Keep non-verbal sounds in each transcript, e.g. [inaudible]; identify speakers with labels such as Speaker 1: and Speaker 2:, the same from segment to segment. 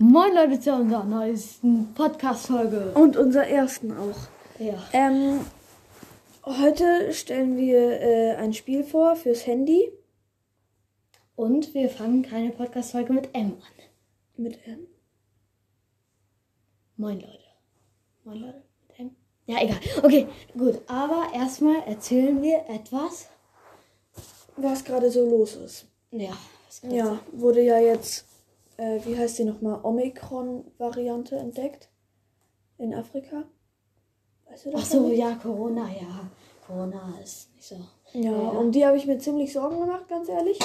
Speaker 1: Moin Leute zu unserer neuesten Podcast-Folge.
Speaker 2: Und unser ersten auch.
Speaker 1: Ja.
Speaker 2: Ähm, heute stellen wir äh, ein Spiel vor fürs Handy.
Speaker 1: Und wir fangen keine Podcast-Folge mit M an.
Speaker 2: Mit M.
Speaker 1: Moin Leute. Moin Leute. Mit M. Ja, egal. Okay, gut. Aber erstmal erzählen wir etwas.
Speaker 2: Was gerade so los ist.
Speaker 1: Ja.
Speaker 2: Ja, wurde ja jetzt, äh, wie heißt die nochmal, Omikron-Variante entdeckt. In Afrika. Weißt du das?
Speaker 1: Ach so, ja, Corona, ja. Corona ist nicht so.
Speaker 2: Ja,
Speaker 1: Ja.
Speaker 2: um die habe ich mir ziemlich Sorgen gemacht, ganz ehrlich.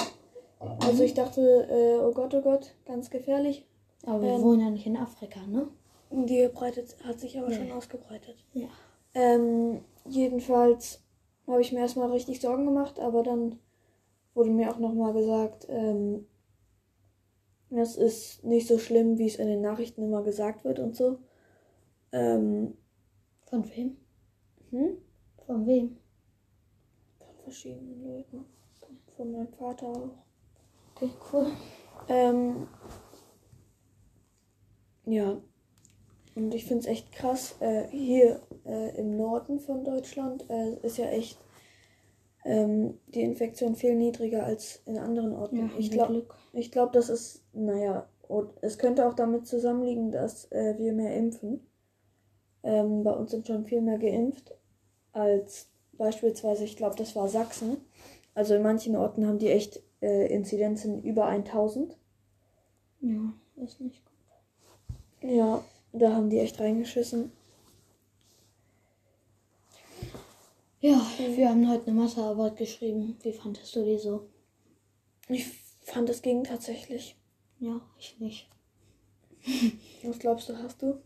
Speaker 2: Also ich dachte, äh, oh Gott, oh Gott, ganz gefährlich.
Speaker 1: Aber wir
Speaker 2: Ähm.
Speaker 1: wohnen ja nicht in Afrika, ne?
Speaker 2: Die breitet, hat sich aber
Speaker 1: Nee.
Speaker 2: schon ausgebreitet.
Speaker 1: Ja.
Speaker 2: Ähm, jedenfalls habe ich mir erstmal richtig Sorgen gemacht, aber dann wurde mir auch nochmal gesagt, ähm, das ist nicht so schlimm, wie es in den Nachrichten immer gesagt wird und so. Ähm,
Speaker 1: Von wem?
Speaker 2: hm?
Speaker 1: Von wem?
Speaker 2: Von verschiedenen Leuten. Von meinem Vater auch.
Speaker 1: Okay, cool.
Speaker 2: Ähm, ja. Und ich finde es echt krass. Äh, hier äh, im Norden von Deutschland äh, ist ja echt ähm, die Infektion viel niedriger als in anderen Orten.
Speaker 1: Ja,
Speaker 2: ich glaube, ich glaub, das ist, naja, und es könnte auch damit zusammenliegen, dass äh, wir mehr impfen. Ähm, bei uns sind schon viel mehr geimpft als beispielsweise, ich glaube, das war Sachsen. Also in manchen Orten haben die echt äh, Inzidenzen über 1000.
Speaker 1: Ja, ist nicht gut.
Speaker 2: Ja, da haben die echt reingeschissen.
Speaker 1: Ja, wir haben heute eine Mathearbeit geschrieben. Wie fandest du die so?
Speaker 2: Ich fand, es ging tatsächlich.
Speaker 1: Ja, ich nicht. [laughs]
Speaker 2: Was glaubst du, hast du?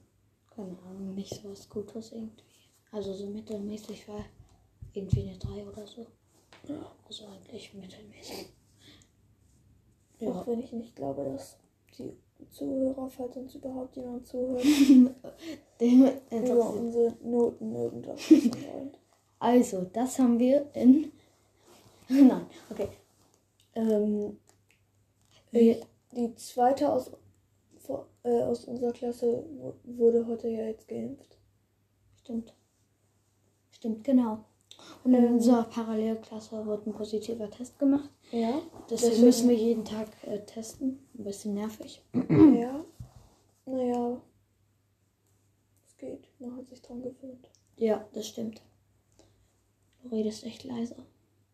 Speaker 1: Keine Ahnung, nicht so was Gutes irgendwie. Also so mittelmäßig war irgendwie eine 3 oder so.
Speaker 2: Ja.
Speaker 1: Also eigentlich mittelmäßig. Ja.
Speaker 2: Auch wenn ich nicht glaube, dass die Zuhörer, falls uns überhaupt jemand zuhört, [laughs]
Speaker 1: Dem
Speaker 2: über unsere Noten irgendwas wissen wollen.
Speaker 1: Also, das haben wir in. [laughs] Nein, okay.
Speaker 2: Ähm,
Speaker 1: Wir,
Speaker 2: die zweite aus, vor- äh, aus unserer Klasse wu- wurde heute ja jetzt geimpft.
Speaker 1: stimmt. Stimmt, genau. Und in
Speaker 2: Ähm.
Speaker 1: unserer Parallelklasse wurde ein positiver Test gemacht.
Speaker 2: Ja.
Speaker 1: Deswegen
Speaker 2: Deswegen-
Speaker 1: müssen wir jeden Tag äh, testen. Ein bisschen nervig. [clears throat]
Speaker 2: Ja. Naja. Es geht. Man hat sich dran gewöhnt.
Speaker 1: Ja, das stimmt. Du redest echt leise.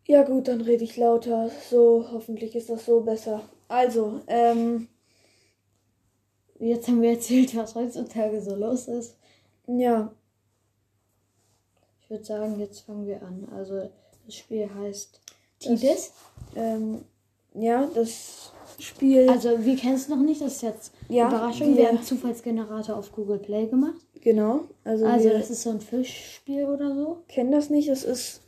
Speaker 2: Ja gut, dann rede ich lauter. So, hoffentlich ist das so besser. Also, ähm,
Speaker 1: Jetzt haben wir erzählt, was heutzutage so los ist.
Speaker 2: ja,
Speaker 1: Ich würde sagen, jetzt fangen wir an. Also, das Spiel heißt Tidis.
Speaker 2: ähm, ja, das Spiel,
Speaker 1: Also, wir kennen es noch nicht. Das ist jetzt
Speaker 2: Ja,
Speaker 1: Überraschung.
Speaker 2: wir-
Speaker 1: Wir haben Zufallsgenerator auf Google Play gemacht.
Speaker 2: genau, also,
Speaker 1: Also, das ist so ein Fischspiel oder so.
Speaker 2: kennen das nicht, das ist,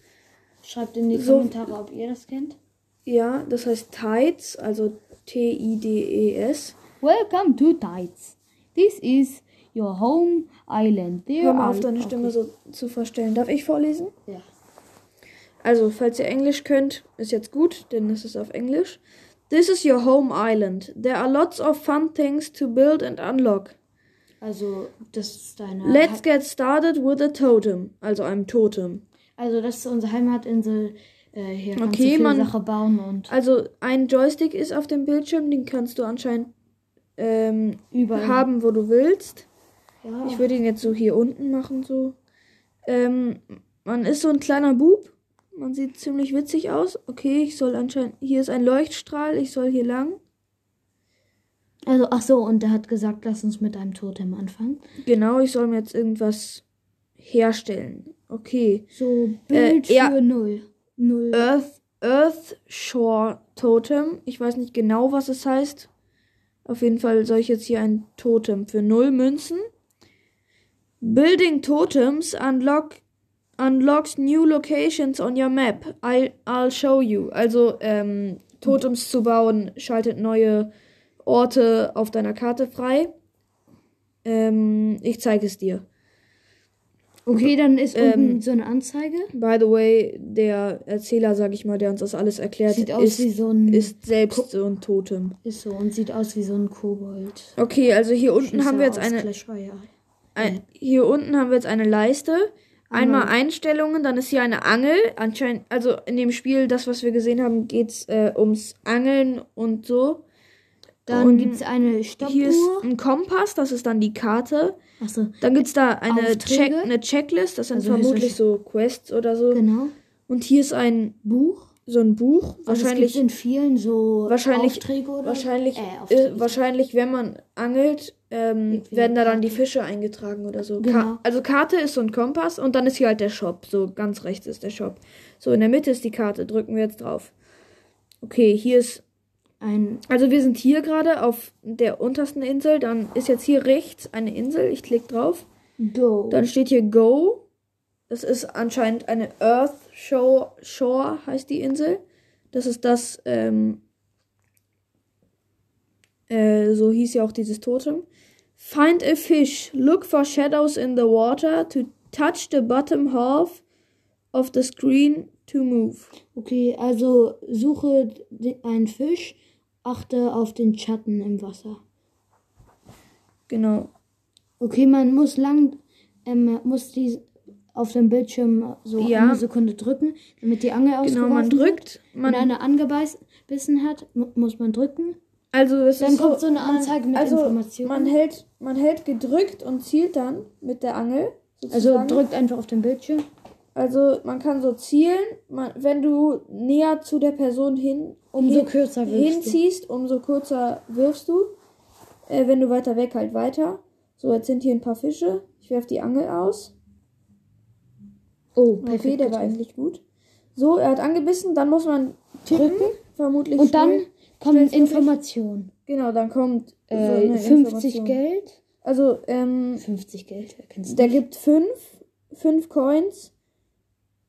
Speaker 1: Schreibt in die
Speaker 2: So-
Speaker 1: Kommentare, ob ihr das kennt.
Speaker 2: ja, das heißt Tides, also T-I-D-E-S.
Speaker 1: Welcome to Tides. This is your home island. There
Speaker 2: Hör mal auf, deine
Speaker 1: Okay.
Speaker 2: Stimme so zu verstellen. Darf ich vorlesen?
Speaker 1: Ja.
Speaker 2: Also, falls ihr Englisch könnt, ist jetzt gut, denn es ist auf Englisch. This is your home island. There are lots of fun things to build and unlock.
Speaker 1: Also, das ist deine.
Speaker 2: Let's get started with a totem, also einem Totem.
Speaker 1: Also, das ist unsere Heimatinsel. Äh, hier kannst
Speaker 2: Okay,
Speaker 1: du
Speaker 2: man-
Speaker 1: Sache bauen und
Speaker 2: Also ein Joystick ist auf dem Bildschirm, den kannst du anscheinend ähm,
Speaker 1: überall.
Speaker 2: haben, wo du willst.
Speaker 1: Ja.
Speaker 2: Ich würde ihn jetzt so hier unten machen, so. Ähm, man ist so ein kleiner Bub. Man sieht ziemlich witzig aus. Okay, ich soll anscheinend. Hier ist ein Leuchtstrahl, ich soll hier lang.
Speaker 1: Also, ach so, und er hat gesagt, lass uns mit einem Totem anfangen.
Speaker 2: Genau, ich soll mir jetzt irgendwas herstellen. Okay.
Speaker 1: So, Bild
Speaker 2: Äh,
Speaker 1: für null. Null.
Speaker 2: Earth, Earth Shore Totem. Ich weiß nicht genau, was es heißt. Auf jeden Fall soll ich jetzt hier ein Totem für null Münzen. Building Totems unlock unlocks new locations on your map. I, I'll show you. Also ähm, Totems zu bauen schaltet neue Orte auf deiner Karte frei. Ähm, ich zeige es dir.
Speaker 1: Okay, dann ist
Speaker 2: Ähm,
Speaker 1: unten so eine Anzeige.
Speaker 2: By the way, der Erzähler, sag ich mal, der uns das alles erklärt,
Speaker 1: Sieht aus
Speaker 2: ist,
Speaker 1: wie so ein.
Speaker 2: ist selbst so ein Totem.
Speaker 1: ist so und sieht aus wie so ein Kobold.
Speaker 2: Okay, also hier unten haben wir jetzt eine, ein, hier unten haben wir jetzt eine Leiste. Einmal
Speaker 1: Einmal-
Speaker 2: Einstellungen, dann ist hier eine Angel. Anscheinend, also in dem Spiel, das, was wir gesehen haben, geht's äh, ums Angeln und so.
Speaker 1: Dann
Speaker 2: Und
Speaker 1: gibt es eine
Speaker 2: Hier ist
Speaker 1: Stoppuhr.
Speaker 2: ein Kompass, das ist dann die Karte.
Speaker 1: Achso,
Speaker 2: Dann gibt's da eine. Check, eine Checklist, das sind
Speaker 1: Also
Speaker 2: vermutlich so Quests oder so.
Speaker 1: genau.
Speaker 2: Und hier ist ein
Speaker 1: Buch.
Speaker 2: so ein Buch.
Speaker 1: Also
Speaker 2: Wahrscheinlich,
Speaker 1: es gibt in vielen so
Speaker 2: Wahrscheinlich-
Speaker 1: Aufträge oder
Speaker 2: wahrscheinlich,
Speaker 1: Äh,
Speaker 2: äh, wahrscheinlich, wenn man angelt, ähm, werden da dann die. Fische eingetragen oder so.
Speaker 1: Genau.
Speaker 2: Ka also Karte ist so ein Kompass und dann ist hier halt der Shop. So ganz rechts ist der Shop. So in der Mitte ist die Karte. Drücken wir jetzt drauf. Okay, hier ist
Speaker 1: ein
Speaker 2: Also wir sind hier gerade auf der untersten Insel. Dann ist jetzt hier rechts eine Insel. Ich klicke drauf.
Speaker 1: Go.
Speaker 2: Dann steht hier Go. Das ist anscheinend eine Earth Shore, Shore heißt die Insel. Das ist das, ähm, äh, so hieß ja auch dieses Totem. Find a fish. Look for shadows in the water to touch the bottom half of the screen to move.
Speaker 1: Okay, also suche einen Fisch, achte auf den Schatten im Wasser.
Speaker 2: Genau.
Speaker 1: Okay, man muss lang, ähm, muss die auf dem Bildschirm so
Speaker 2: Ja.
Speaker 1: eine Sekunde drücken, damit die Angel
Speaker 2: Genau,
Speaker 1: ausgeworfen
Speaker 2: man
Speaker 1: wird.
Speaker 2: drückt.
Speaker 1: Wenn
Speaker 2: Man,
Speaker 1: einer angebissen hat, mu muss man drücken.
Speaker 2: also es
Speaker 1: Dann
Speaker 2: ist
Speaker 1: kommt
Speaker 2: so,
Speaker 1: so eine Anzeige mit
Speaker 2: also
Speaker 1: Informationen.
Speaker 2: man hält, man hält gedrückt und zielt dann mit der Angel.
Speaker 1: also
Speaker 2: sozusagen.
Speaker 1: drückt einfach auf den Bildschirm.
Speaker 2: Also man kann so zielen, man, wenn du näher zu der Person hin,
Speaker 1: Umso
Speaker 2: hin,
Speaker 1: kürzer wirfst du.
Speaker 2: hinziehst, umso kürzer wirfst du. Äh, wenn du weiter weg, halt weiter. So, jetzt sind hier ein paar Fische. Ich werfe die Angel aus.
Speaker 1: Oh,
Speaker 2: Okay,
Speaker 1: perfekt.
Speaker 2: der war eigentlich gut. So, er hat angebissen, dann muss man tippen,
Speaker 1: Drücken.
Speaker 2: vermutlich.
Speaker 1: Und dann
Speaker 2: schnell.
Speaker 1: kommen. Informationen.
Speaker 2: Genau, dann kommt so
Speaker 1: Äh,
Speaker 2: eine
Speaker 1: 50
Speaker 2: Information.
Speaker 1: Geld.
Speaker 2: Also, ähm,
Speaker 1: 50 Geld, wer kennt's
Speaker 2: Der
Speaker 1: nicht?
Speaker 2: gibt fünf, fünf Coins.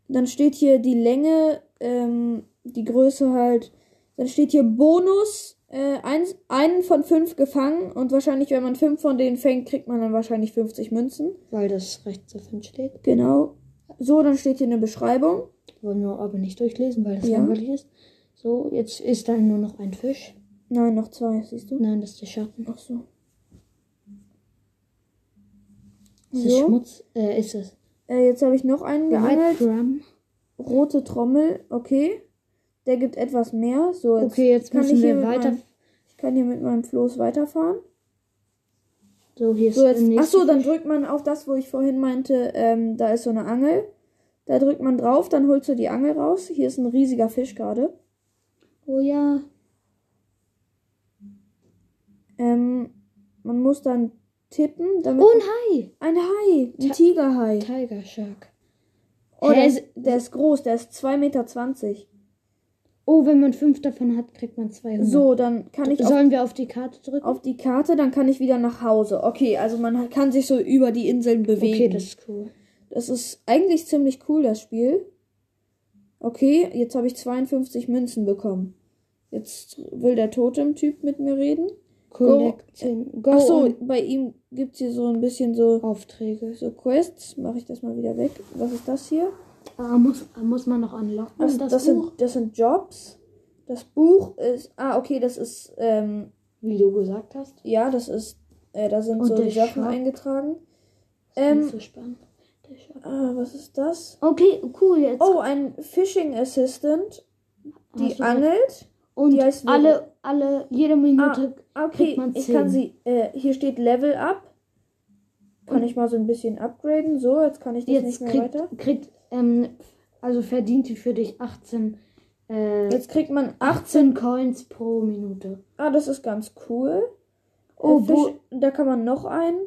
Speaker 2: Dann steht hier die Länge, ähm, die Größe halt. Dann steht hier Bonus, äh, eins, einen von fünf gefangen. Und wahrscheinlich, wenn man fünf von denen fängt, kriegt man dann wahrscheinlich 50 Münzen.
Speaker 1: Weil das rechts davon steht.
Speaker 2: Genau. So, dann steht hier eine Beschreibung.
Speaker 1: Wollen wir aber nicht durchlesen, weil das
Speaker 2: Ja.
Speaker 1: langweilig ist. So, jetzt ist da nur noch ein Fisch.
Speaker 2: Nein, noch zwei, siehst du?
Speaker 1: Nein, das ist der Schatten.
Speaker 2: Ach so.
Speaker 1: Ist
Speaker 2: So.
Speaker 1: Schmutz. Äh, ist es.
Speaker 2: Äh, jetzt habe ich noch einen geangelt. Rote Trommel, okay. Der gibt etwas mehr. So, jetzt
Speaker 1: Okay, jetzt
Speaker 2: kann
Speaker 1: müssen
Speaker 2: ich hier
Speaker 1: wir weiter.
Speaker 2: Meinem, ich kann hier mit meinem Floß weiterfahren.
Speaker 1: So, hier ist
Speaker 2: So, jetzt,
Speaker 1: der
Speaker 2: ach
Speaker 1: nächste
Speaker 2: so, dann drückt man auf das, wo ich vorhin meinte, ähm, da ist so eine Angel. Da drückt man drauf, dann holst du die Angel raus. Hier ist ein riesiger Fisch gerade.
Speaker 1: Oh ja.
Speaker 2: Ähm, man muss dann tippen, damit.
Speaker 1: Oh, ein Hai.
Speaker 2: ein Hai, ein
Speaker 1: Ta-
Speaker 2: Tigerhai.
Speaker 1: Tiger Shark.
Speaker 2: Oh, der,
Speaker 1: ist-
Speaker 2: der ist groß, der ist 2,20 Meter.
Speaker 1: Oh, wenn man fünf davon hat, kriegt man 200.
Speaker 2: So, dann kann ich auf,
Speaker 1: Sollen wir auf die Karte drücken?
Speaker 2: auf die Karte, dann kann ich wieder nach Hause. Okay, also man kann sich so über die Inseln bewegen.
Speaker 1: okay, das ist cool.
Speaker 2: Das ist eigentlich ziemlich cool, das Spiel. Okay, jetzt habe ich 52 Münzen bekommen. Jetzt will der Totem-Typ mit mir reden.
Speaker 1: Collecting. Go
Speaker 2: Ach so,
Speaker 1: on.
Speaker 2: bei ihm gibt's hier so ein bisschen so,
Speaker 1: Aufträge.
Speaker 2: so Quests. Mache ich das mal wieder weg. Was ist das hier?
Speaker 1: Ah, muss, muss man noch anlocken,
Speaker 2: Das,
Speaker 1: das,
Speaker 2: das,
Speaker 1: Buch?
Speaker 2: sind, das sind Jobs. Das Buch ist. Ah, okay, das ist. Ähm,
Speaker 1: Wie du gesagt hast.
Speaker 2: ja, das ist. Äh, da sind
Speaker 1: Und
Speaker 2: so die Sachen
Speaker 1: Shop?
Speaker 2: eingetragen.
Speaker 1: Nicht
Speaker 2: Ähm,
Speaker 1: so spannend. Der Shop.
Speaker 2: ah, was ist das?
Speaker 1: Okay, cool. Jetzt
Speaker 2: Oh, ein Fishing Assistant. Die angelt.
Speaker 1: Und
Speaker 2: die heißt
Speaker 1: alle, alle, jede Minute.
Speaker 2: Okay,
Speaker 1: kriegt man
Speaker 2: ich kann sie. Äh, hier steht Level Up. Kann ich mal so ein bisschen upgraden. So, jetzt kann ich das
Speaker 1: jetzt
Speaker 2: nicht mehr
Speaker 1: kriegt,
Speaker 2: weiter.
Speaker 1: kriegt ähm, also verdient die für dich 18, äh,
Speaker 2: Jetzt kriegt man 18.
Speaker 1: 18 Coins pro Minute.
Speaker 2: Ah, das ist ganz cool.
Speaker 1: Oh,
Speaker 2: äh, Fisch, da kann man noch einen.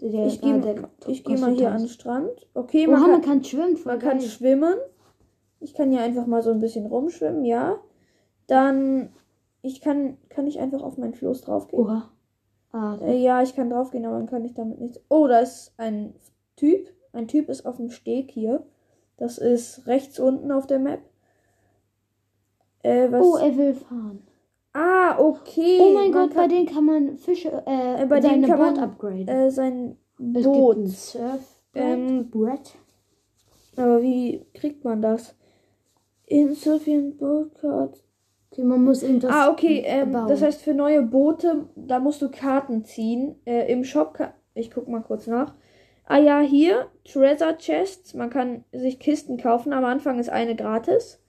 Speaker 1: Der,
Speaker 2: Ich gehe ich geh mal hier an den Strand. Okay, man
Speaker 1: Oha,
Speaker 2: kann,
Speaker 1: man kann schwimmen.
Speaker 2: Man kann schwimmen. Ich kann hier einfach mal so ein bisschen rumschwimmen, ja. Dann, ich kann, kann ich einfach auf mein Floß draufgehen.
Speaker 1: Oha. Ah,
Speaker 2: Äh, ja, ich kann draufgehen, aber dann kann ich damit nichts. Oh, da ist ein Typ. Ein Typ ist auf dem Steg hier. Das ist rechts unten auf der Map. Äh,
Speaker 1: oh, er will fahren.
Speaker 2: ah, okay.
Speaker 1: Oh mein
Speaker 2: Man
Speaker 1: Gott, bei denen kann man Fische, äh,
Speaker 2: Äh, bei denen
Speaker 1: seine
Speaker 2: kann
Speaker 1: Boot
Speaker 2: man,
Speaker 1: upgraden.
Speaker 2: äh, sein
Speaker 1: es
Speaker 2: Boot.
Speaker 1: gibt ein Surf,
Speaker 2: Ähm,
Speaker 1: Brett.
Speaker 2: aber wie kriegt man das? Insufficient Boat Card.
Speaker 1: Okay, man muss irgendwas.
Speaker 2: Ah, okay. Ähm, das heißt, für neue Boote, da musst du Karten ziehen. Äh, Im Shop, ich guck mal kurz nach. Ah ja, hier, Treasure Chests. Man kann sich Kisten kaufen. Am Anfang ist eine gratis.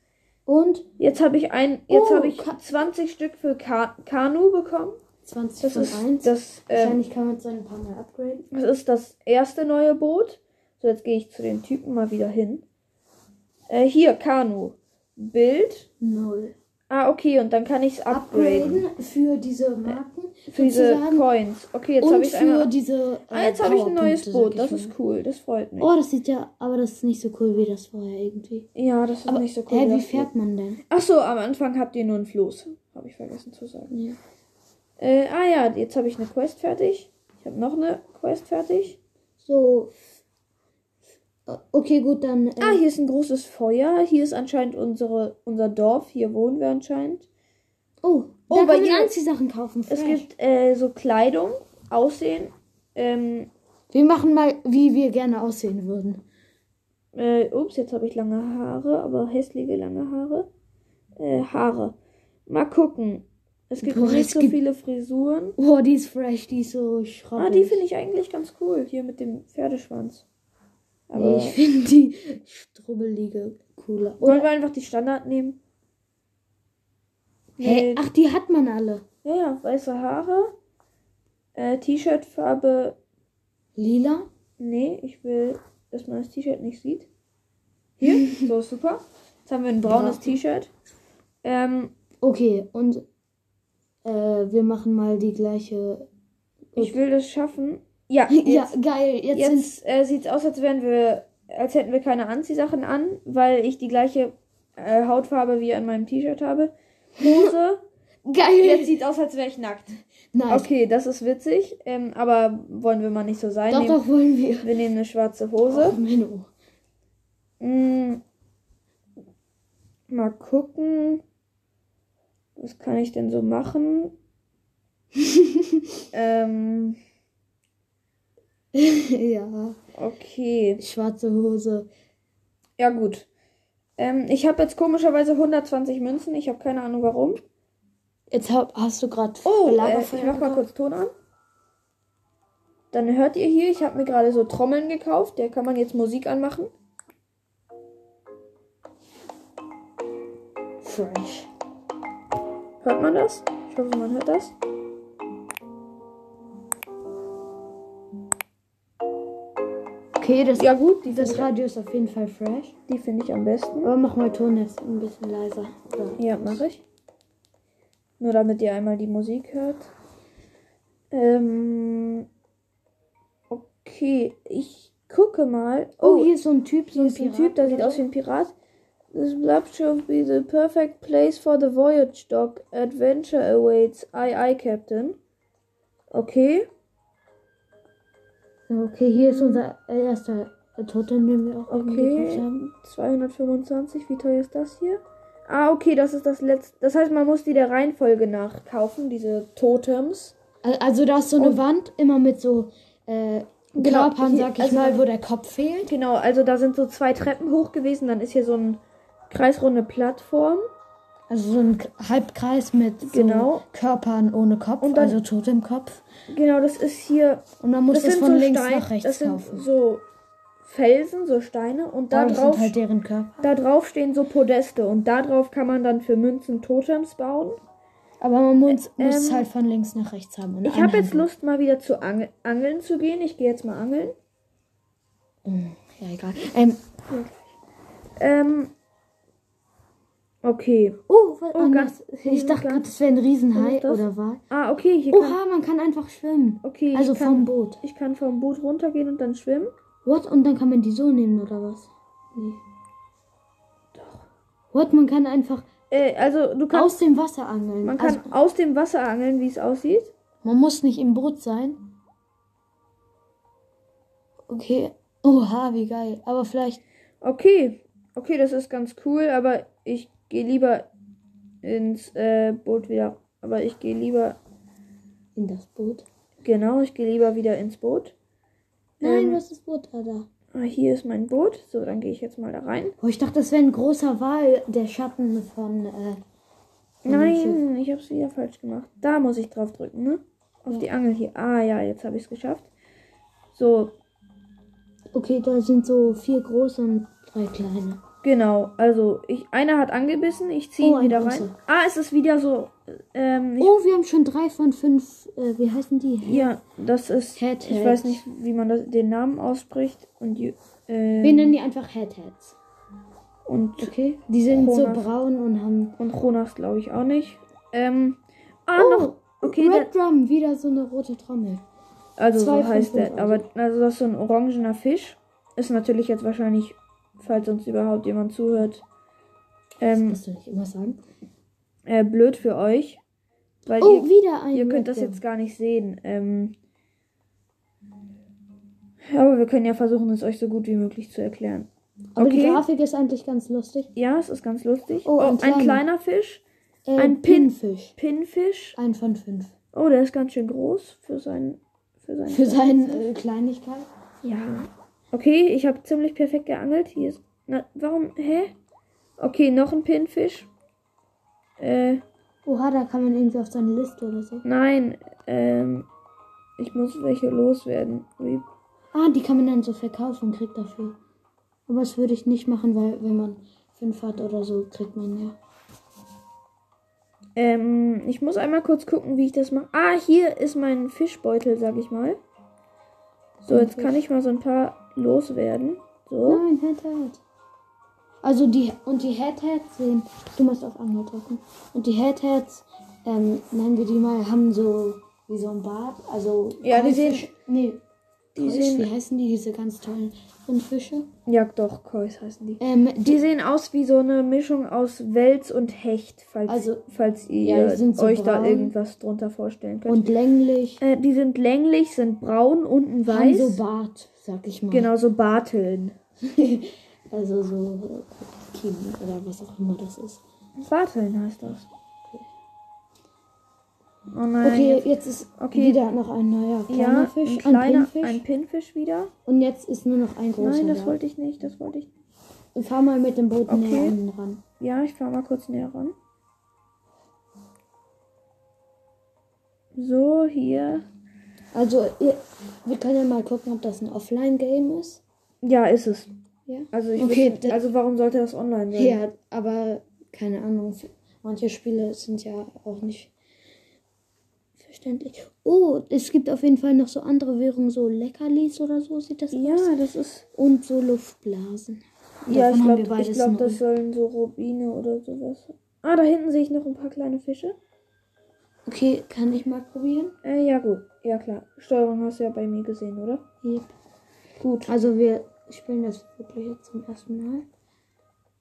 Speaker 1: Und
Speaker 2: Jetzt habe ich ein, jetzt
Speaker 1: Oh,
Speaker 2: habe ich
Speaker 1: Ka-
Speaker 2: 20 Stück für Ka Kanu bekommen.
Speaker 1: 20
Speaker 2: Das
Speaker 1: von
Speaker 2: ist
Speaker 1: 1.
Speaker 2: das, ähm,
Speaker 1: Wahrscheinlich kann man es ein paar Mal upgraden.
Speaker 2: das ist das erste neue Boot. So, jetzt gehe ich zu den Typen mal wieder hin. Äh, hier, Kanu. Bild.
Speaker 1: Null.
Speaker 2: Ah, okay, und dann kann ich es upgraden.
Speaker 1: Upgraden für diese Marken.
Speaker 2: Für diese. Coins. Okay, jetzt habe ich einmal.
Speaker 1: diese.
Speaker 2: Ah,
Speaker 1: äh,
Speaker 2: jetzt habe ich ein neues
Speaker 1: Powerpunkte,
Speaker 2: Boot. Das ist cool. Das freut mich.
Speaker 1: Oh, das sieht ja. Aber das ist nicht so cool wie das vorher irgendwie.
Speaker 2: Ja, das ist
Speaker 1: Aber,
Speaker 2: nicht so cool.
Speaker 1: Hä, wie fährt man denn?
Speaker 2: Ach so, am Anfang habt ihr nur ein Floß. Habe ich vergessen zu sagen.
Speaker 1: Ja.
Speaker 2: Äh, ah ja, jetzt habe ich eine Quest fertig. Ich habe noch eine Quest fertig.
Speaker 1: So. Okay, gut, dann. Äh,
Speaker 2: Ah, hier ist ein großes Feuer. Hier ist anscheinend unsere, unser Dorf. Hier wohnen wir anscheinend.
Speaker 1: oh,
Speaker 2: Oh,
Speaker 1: da
Speaker 2: bei dir-
Speaker 1: Anziehsachen kaufen.
Speaker 2: Es
Speaker 1: fresh.
Speaker 2: gibt äh, so Kleidung, Aussehen. Ähm,
Speaker 1: Wir machen mal, wie wir gerne aussehen würden.
Speaker 2: äh, ups, jetzt habe ich lange Haare, aber hässliche lange Haare. Äh, Haare. Mal gucken. Es gibt
Speaker 1: Boah,
Speaker 2: nicht
Speaker 1: es
Speaker 2: so
Speaker 1: gibt-
Speaker 2: viele Frisuren.
Speaker 1: Oh, die ist fresh, die ist so schrobbelig.
Speaker 2: Ah, die finde ich eigentlich ganz cool. Hier mit dem Pferdeschwanz. Aber
Speaker 1: ich finde die strubbelige cooler.
Speaker 2: wollen
Speaker 1: Oder?
Speaker 2: wir einfach die Standard nehmen?
Speaker 1: Hä?
Speaker 2: Nee,
Speaker 1: Ach, die hat man alle.
Speaker 2: ja, ja, weiße Haare. Äh, T-Shirt-Farbe.
Speaker 1: Lila?
Speaker 2: Nee, ich will, dass man das T-Shirt nicht sieht. Hier, [laughs] so super. Jetzt haben wir ein braunes
Speaker 1: Ja.
Speaker 2: T-Shirt. Ähm,
Speaker 1: Okay, und äh, wir machen mal die gleiche.
Speaker 2: ich will das schaffen. Ja,
Speaker 1: Ja,
Speaker 2: jetzt,
Speaker 1: geil. Jetzt,
Speaker 2: jetzt äh, sieht es aus, als wären wir, als hätten wir keine Anziehsachen an, weil ich die gleiche äh, Hautfarbe wie an meinem T-Shirt habe. Hose. [laughs]
Speaker 1: geil.
Speaker 2: Jetzt sieht aus, als wäre ich nackt.
Speaker 1: Nice.
Speaker 2: Okay, das ist witzig, ähm, aber wollen wir mal nicht so sein.
Speaker 1: Doch,
Speaker 2: Nehmen-
Speaker 1: doch, wollen wir.
Speaker 2: Wir nehmen eine schwarze
Speaker 1: Oh,
Speaker 2: Hose.
Speaker 1: Menno.
Speaker 2: Mm, mal gucken. Was kann ich denn so machen? [laughs] ähm, [laughs]
Speaker 1: ja,
Speaker 2: okay.
Speaker 1: schwarze Hose.
Speaker 2: Ja, gut. Ähm, ich habe jetzt komischerweise 120 Münzen. Ich habe keine Ahnung warum.
Speaker 1: Jetzt hab, hast du gerade
Speaker 2: Oh, äh, ich mach mal kurz Ton an. Dann hört ihr hier, ich habe mir gerade so Trommeln gekauft. Der kann man jetzt Musik anmachen.
Speaker 1: Fresh.
Speaker 2: Hört man das? Ich hoffe, man hört das.
Speaker 1: Okay, das,
Speaker 2: Ja gut,
Speaker 1: das
Speaker 2: finde
Speaker 1: Radio ist auf jeden Fall fresh.
Speaker 2: die find ich am besten.
Speaker 1: Aber mach mal Ton jetzt ein bisschen leiser. Oder?
Speaker 2: Ja, mache ich. Nur damit ihr einmal die Musik hört. Ähm, okay, ich gucke mal.
Speaker 1: Oh, hier ist so ein Typ, so
Speaker 2: ist ein Typ, der sieht aus wie ein Pirat. This blob should be the perfect place for the voyage dock. Adventure awaits. Aye, aye, Captain. Okay.
Speaker 1: Okay, hier ist unser erster Totem, den wir auch
Speaker 2: Okay.
Speaker 1: haben.
Speaker 2: 225. Wie teuer ist das hier? Ah, okay, das ist das letzte. Das heißt, man muss die der Reihenfolge nachkaufen, diese Totems.
Speaker 1: Al- Also da ist so eine
Speaker 2: Und-
Speaker 1: Wand, immer mit so äh,
Speaker 2: Genau,
Speaker 1: Körpern, sag ich
Speaker 2: also-
Speaker 1: mal, wo der Kopf fehlt.
Speaker 2: Genau, also da sind so zwei Treppen hoch gewesen. Dann ist hier so ein kreisrunde Plattform.
Speaker 1: Also so ein Halbkreis mit so
Speaker 2: Genau.
Speaker 1: Körpern ohne Kopf,
Speaker 2: dann-
Speaker 1: also Totemkopf.
Speaker 2: Genau, das ist hier.
Speaker 1: Und man muss
Speaker 2: Das
Speaker 1: das, von
Speaker 2: so
Speaker 1: links
Speaker 2: Stein,
Speaker 1: nach rechts
Speaker 2: das sind
Speaker 1: kaufen.
Speaker 2: so Felsen, so Steine. Und da drauf,
Speaker 1: halt deren Körper.
Speaker 2: da drauf stehen so Podeste. Und da drauf kann man dann für Münzen Totems bauen.
Speaker 1: Aber man muss, muss es
Speaker 2: ähm,
Speaker 1: halt von links nach rechts haben.
Speaker 2: Ich habe jetzt. Lust, mal wieder zu Angel Angeln zu gehen. Ich gehe jetzt mal angeln.
Speaker 1: Ja, egal. Ähm,
Speaker 2: Ähm. Okay.
Speaker 1: oh, was
Speaker 2: Oh, ganz-
Speaker 1: Ich dachte
Speaker 2: ganz-
Speaker 1: gerade, das wäre ein Riesenhai oder was?
Speaker 2: Ah, okay, hier kann.
Speaker 1: Oha, man kann einfach schwimmen.
Speaker 2: Okay,
Speaker 1: Also
Speaker 2: kann,
Speaker 1: vom Boot.
Speaker 2: Ich kann vom Boot runtergehen und dann schwimmen.
Speaker 1: What? Und dann kann man die so nehmen oder was? Nee.
Speaker 2: Doch.
Speaker 1: What? Man kann einfach
Speaker 2: Äh, also du kannst.
Speaker 1: aus dem Wasser angeln.
Speaker 2: man kann
Speaker 1: also,
Speaker 2: aus dem Wasser angeln, wie es aussieht.
Speaker 1: man muss nicht im Boot sein. Okay. Oha, wie geil. Aber vielleicht.
Speaker 2: Okay. Okay, das ist ganz cool, aber ich gehe lieber ins äh, Boot wieder. Aber ich gehe lieber.
Speaker 1: In das Boot.
Speaker 2: Genau, ich gehe lieber wieder ins Boot.
Speaker 1: Nein,
Speaker 2: Ähm,
Speaker 1: was ist Boot da? da?
Speaker 2: Ah, hier ist mein Boot. So, dann gehe ich jetzt mal da rein.
Speaker 1: Oh, ich dachte, das wäre ein großer Wal, der Schatten von. Äh, von.
Speaker 2: Nein, ich habe es wieder falsch gemacht. Da muss ich drauf drücken, ne? Auf
Speaker 1: Ja.
Speaker 2: die Angel hier. Ah ja, jetzt habe ich es geschafft. So,
Speaker 1: Okay, da sind so vier große und drei kleine.
Speaker 2: Genau. Also, ich, einer hat angebissen. Ich ziehe
Speaker 1: Oh,
Speaker 2: ihn wieder
Speaker 1: großer.
Speaker 2: rein. Ah, es ist wieder so. Ähm,
Speaker 1: Oh, wir haben schon drei von fünf. Äh, wie heißen die?
Speaker 2: ja, das ist.
Speaker 1: Head
Speaker 2: Ich weiß nicht, wie man das, den Namen ausspricht. Und, die- ähm,
Speaker 1: Wir nennen die einfach Headheads.
Speaker 2: und,
Speaker 1: Okay. Die sind so
Speaker 2: Jonas.
Speaker 1: braun und haben.
Speaker 2: und Jonas glaube ich auch nicht. Ähm, ah,
Speaker 1: Oh,
Speaker 2: noch. Okay,
Speaker 1: Red Drum, wieder so eine rote Trommel.
Speaker 2: Also
Speaker 1: Zwei
Speaker 2: so heißt der. Aber also das ist so ein orangener Fisch. Ist natürlich jetzt wahrscheinlich, falls uns überhaupt jemand zuhört, ähm,
Speaker 1: Musst du nicht immer sagen.
Speaker 2: äh, blöd für euch. Weil
Speaker 1: Oh,
Speaker 2: ihr,
Speaker 1: wieder ein.
Speaker 2: ihr könnt das jetzt gar nicht sehen. Ähm, aber wir können ja versuchen, es euch so gut wie möglich zu erklären.
Speaker 1: Aber die
Speaker 2: okay.
Speaker 1: Grafik ist eigentlich ganz lustig.
Speaker 2: Ja, es ist ganz lustig.
Speaker 1: Oh, ein
Speaker 2: ein,
Speaker 1: kleiner.
Speaker 2: kleiner Fisch.
Speaker 1: Äh,
Speaker 2: Ein Pin-
Speaker 1: Pinfisch.
Speaker 2: Pinfisch.
Speaker 1: Ein von fünf.
Speaker 2: Oh, der ist ganz schön groß für sein für sein
Speaker 1: Für seine äh, Kleinigkeit.
Speaker 2: Ja. Okay, ich habe ziemlich perfekt geangelt. Hier ist. Na, warum? Hä? Okay, noch ein Pinfisch. Äh,
Speaker 1: Oha, da kann man irgendwie auf seine Liste oder so.
Speaker 2: nein. Ähm, ich muss welche loswerden. Wie?
Speaker 1: Ah, die kann man dann so verkaufen und kriegt dafür. Aber das würde ich nicht machen, weil wenn man fünf hat oder so, kriegt man ja.
Speaker 2: Ähm, ich muss einmal kurz gucken, wie ich das mache. Ah, hier ist mein Fischbeutel, sag ich mal. So, jetzt kann ich mal so ein paar loswerden. So.
Speaker 1: Nein, Headhead. Also die und die Headheads sehen. Du musst auf Angel drücken. Und die Headheads, ähm, nennen wir die mal, haben so wie so ein Bart. Also
Speaker 2: Ja, die sehen-
Speaker 1: Nee.
Speaker 2: Die sehen-
Speaker 1: wie heißen die, diese ganz tollen Rindfische?
Speaker 2: Ja, doch, Kois heißen die.
Speaker 1: Ähm,
Speaker 2: Die
Speaker 1: die,
Speaker 2: sehen aus wie so eine Mischung aus Wels und Hecht, falls,
Speaker 1: Also,
Speaker 2: falls
Speaker 1: ja,
Speaker 2: ihr
Speaker 1: sind so
Speaker 2: euch da
Speaker 1: braun.
Speaker 2: irgendwas drunter vorstellen könnt.
Speaker 1: und länglich.
Speaker 2: äh, die sind länglich, sind braun, unten
Speaker 1: Haben
Speaker 2: weiß.
Speaker 1: so Bart, sag ich mal.
Speaker 2: genau, so Barteln. [laughs]
Speaker 1: Also so äh, Kinn oder was auch immer das ist.
Speaker 2: Barteln heißt das. Oh nein.
Speaker 1: Okay,
Speaker 2: jetzt-
Speaker 1: jetzt ist
Speaker 2: okay.
Speaker 1: wieder noch ein neuer kleiner
Speaker 2: ja,
Speaker 1: Fisch,
Speaker 2: ein kleiner,
Speaker 1: ein Pinfisch.
Speaker 2: ein Pinfisch wieder.
Speaker 1: und jetzt ist nur noch ein großer.
Speaker 2: Nein, das
Speaker 1: da.
Speaker 2: wollte ich nicht, das wollte ich.
Speaker 1: Fahr mal mit dem Boot
Speaker 2: Okay.
Speaker 1: näher ran.
Speaker 2: Ja, ich fahre mal kurz näher ran. So, hier.
Speaker 1: Also, ihr, wir können ja mal gucken, ob das ein Offline-Game ist.
Speaker 2: Ja, ist es.
Speaker 1: Ja.
Speaker 2: Also, ich
Speaker 1: Okay, da-
Speaker 2: also warum sollte das online sein?
Speaker 1: Ja, aber keine Ahnung. Manche Spiele sind ja auch nicht verständlich. Oh, es gibt auf jeden Fall noch so andere Währungen, so Leckerlis oder so sieht das
Speaker 2: Ja,
Speaker 1: aus.
Speaker 2: das ist.
Speaker 1: Und so Luftblasen.
Speaker 2: Ja,
Speaker 1: Davon
Speaker 2: ich glaube, glaub, das sollen so Rubine oder sowas. Ah, da hinten sehe ich noch ein paar kleine Fische.
Speaker 1: Okay, kann ich mal probieren?
Speaker 2: Äh, ja, gut. Ja, klar. Steuerung hast du ja bei mir gesehen, oder?
Speaker 1: Yep.
Speaker 2: Gut.
Speaker 1: Also wir spielen das wirklich jetzt zum ersten Mal.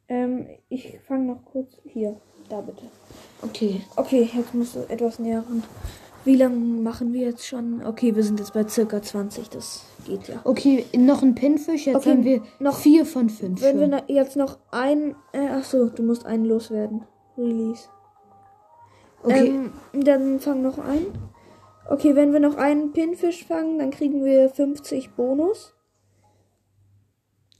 Speaker 2: Ähm, ich fange noch kurz hier. Da bitte.
Speaker 1: Okay.
Speaker 2: Okay, jetzt musst du etwas näher ran. Wie lange machen wir jetzt schon? Okay, wir sind jetzt bei circa 20. Das geht ja.
Speaker 1: Okay, noch ein Pinfisch. Jetzt
Speaker 2: Okay,
Speaker 1: haben wir noch- vier von fünf.
Speaker 2: Wenn wir
Speaker 1: schon.
Speaker 2: na- jetzt noch ein. Äh, ach so, du musst einen loswerden. Release.
Speaker 1: okay.
Speaker 2: Ähm, dann fang noch ein. Okay, wenn wir noch einen Pinfisch fangen, dann kriegen wir 50 Bonus.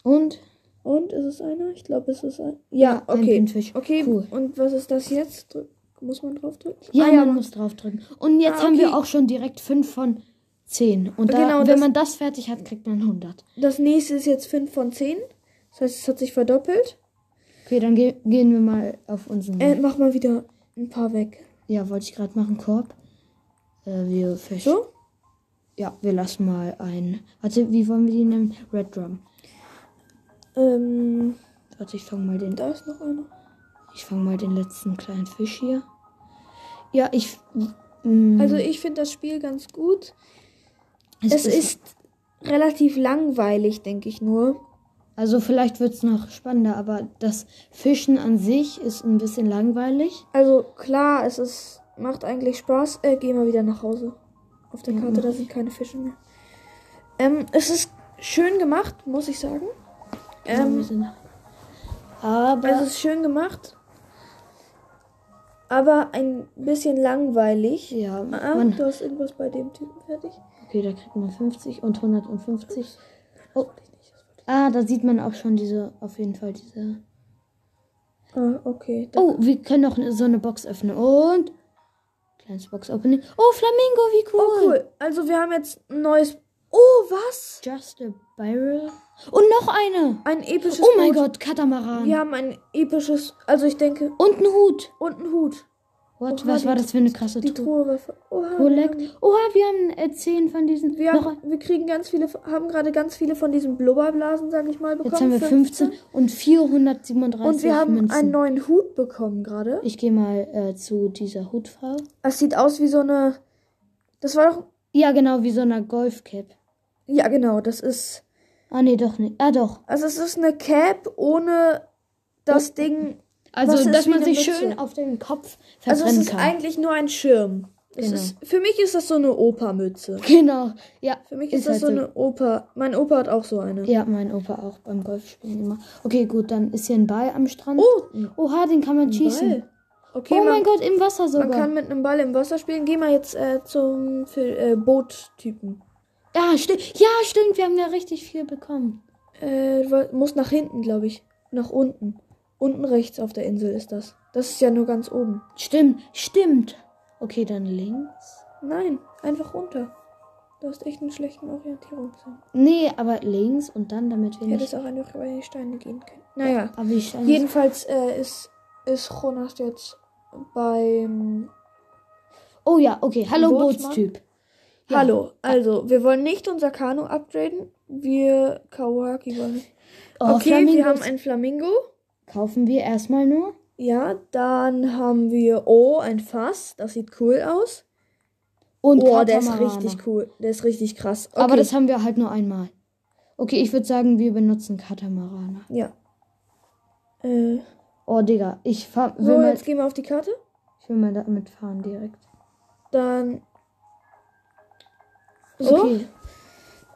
Speaker 1: Und?
Speaker 2: Und ist es einer? Ich glaube, es ist ein. Ja,
Speaker 1: ein
Speaker 2: okay.
Speaker 1: Pinfisch.
Speaker 2: Okay,
Speaker 1: Cool.
Speaker 2: und was ist das jetzt? Drück, muss man drauf drücken?
Speaker 1: Ja,
Speaker 2: Ah, ja,
Speaker 1: man muss draufdrücken. Und jetzt
Speaker 2: Ah,
Speaker 1: haben wir
Speaker 2: okay.
Speaker 1: auch schon direkt fünf von zehn. Und da,
Speaker 2: Genau,
Speaker 1: wenn
Speaker 2: das-
Speaker 1: man das fertig hat, kriegt man 100.
Speaker 2: Das nächste ist jetzt 5 von 10. Das heißt, es hat sich verdoppelt.
Speaker 1: Okay, dann ge gehen wir mal auf unseren.
Speaker 2: Äh, mach mal wieder ein paar weg.
Speaker 1: ja, wollte ich gerade machen, Korb. Äh, wir Fisch.
Speaker 2: So?
Speaker 1: Ja, wir lassen mal ein. Warte, wie wollen wir die nennen? Red Drum.
Speaker 2: Ähm,
Speaker 1: Warte, ich fange mal den.
Speaker 2: da ist noch einer.
Speaker 1: Ich fange mal den letzten kleinen Fisch hier. Ja, ich. mm,
Speaker 2: Also ich finde das Spiel ganz gut. Es ist relativ langweilig, denke ich nur.
Speaker 1: Also vielleicht wird es noch spannender, aber das Fischen an sich ist ein bisschen langweilig.
Speaker 2: Also klar, es ist macht eigentlich Spaß. Äh, geh mal wieder nach Hause. Auf der
Speaker 1: Ja,
Speaker 2: Karte, da sind keine Fische mehr. Ähm, es ist schön gemacht, muss ich sagen. Ähm,
Speaker 1: aber
Speaker 2: es ist schön gemacht. Aber ein bisschen langweilig.
Speaker 1: ja,
Speaker 2: Ah,
Speaker 1: man,
Speaker 2: du hast irgendwas bei dem Typen fertig?
Speaker 1: okay, da kriegt man 50 und 150. Oh, Ah, da sieht man auch schon diese, auf jeden Fall diese.
Speaker 2: Ah, okay.
Speaker 1: Oh, wir können noch so eine Box öffnen. Und. Kleines Box-Opening. Oh, Flamingo, wie cool.
Speaker 2: Oh, cool. Also wir haben jetzt ein neues. Oh, was?
Speaker 1: Just a Barrel. Und noch eine.
Speaker 2: Ein episches
Speaker 1: Oh mein
Speaker 2: Boot.
Speaker 1: Gott, Katamaran.
Speaker 2: Wir haben ein episches. Also ich denke.
Speaker 1: Und ein Hut.
Speaker 2: Und ein Hut.
Speaker 1: What?
Speaker 2: Oha,
Speaker 1: Was war das für eine krasse
Speaker 2: Die
Speaker 1: Truhe?
Speaker 2: Truhe Oha,
Speaker 1: Collect.
Speaker 2: wir haben-
Speaker 1: Oha, wir haben äh, zehn von diesen.
Speaker 2: Wir, haben, wir kriegen ganz viele, haben gerade ganz viele von diesen Blubberblasen, sag ich mal, bekommen.
Speaker 1: jetzt haben wir 15 und 437
Speaker 2: Und wir haben
Speaker 1: Münzen.
Speaker 2: einen neuen Hut bekommen gerade.
Speaker 1: ich gehe mal äh, zu dieser Hutfrau.
Speaker 2: Es sieht aus wie so eine. Das war doch.
Speaker 1: Ja, genau, wie so eine Golfcap.
Speaker 2: Ja, genau, das ist.
Speaker 1: Ah, nee, doch nicht. Ah, doch.
Speaker 2: Also es ist eine Cap ohne das
Speaker 1: Oh.
Speaker 2: Ding.
Speaker 1: Also, dass man sich schön auf den Kopf
Speaker 2: Also es
Speaker 1: verbrennen
Speaker 2: ist
Speaker 1: kann.
Speaker 2: eigentlich nur ein Schirm. Es
Speaker 1: Genau.
Speaker 2: ist, für mich ist das so eine Opermütze.
Speaker 1: Genau, ja.
Speaker 2: Für mich ist,
Speaker 1: Ist
Speaker 2: das
Speaker 1: halt
Speaker 2: so
Speaker 1: so.
Speaker 2: eine Oper. Mein Opa hat auch so eine.
Speaker 1: Ja, mein Opa auch beim Golfspielen immer. Okay, gut, dann ist hier ein Ball am Strand.
Speaker 2: Oh,
Speaker 1: Oha, den kann man schießen.
Speaker 2: Ball. Okay,
Speaker 1: oh
Speaker 2: man,
Speaker 1: mein Gott, im Wasser sogar.
Speaker 2: man kann mit einem Ball im Wasser spielen. Geh mal jetzt äh, zum für, äh, Boottypen.
Speaker 1: Ja, stimmt. Ja, stimmt, wir haben ja richtig viel bekommen.
Speaker 2: Äh, musst nach hinten, glaube ich. Nach unten. Unten rechts auf der Insel ist das. Das ist ja nur ganz oben.
Speaker 1: Stimmt, stimmt. Okay, dann links.
Speaker 2: Nein, einfach runter. Du hast echt einen schlechten Orientierungssinn.
Speaker 1: Nee, aber links und dann, damit wir nicht.
Speaker 2: Hättest auch einfach über die Steine gehen können. Naja.
Speaker 1: Aber wie Steine-
Speaker 2: Jedenfalls äh, ist, ist Jonas jetzt beim.
Speaker 1: Oh ja, okay. Hallo,
Speaker 2: Bootsmann?
Speaker 1: Bootstyp. Ja.
Speaker 2: Hallo, also, wir wollen nicht unser Kanu upgraden. Wir Kawaki wollen.
Speaker 1: Oh,
Speaker 2: okay, wir
Speaker 1: Flamingos
Speaker 2: haben ein Flamingo.
Speaker 1: Kaufen wir erstmal nur.
Speaker 2: Ja, dann haben wir. Oh, ein Fass. Das sieht cool aus.
Speaker 1: Und
Speaker 2: Oh, der ist richtig cool. Der ist richtig krass. Okay.
Speaker 1: Aber das haben wir halt nur einmal. Okay, ich würde sagen, wir benutzen Katamarane.
Speaker 2: Ja. Äh,
Speaker 1: Oh, Digga, ich fahr, will,
Speaker 2: so,
Speaker 1: mal,
Speaker 2: jetzt gehen wir auf die Karte.
Speaker 1: ich will mal damit fahren direkt.
Speaker 2: Dann. So.
Speaker 1: Okay.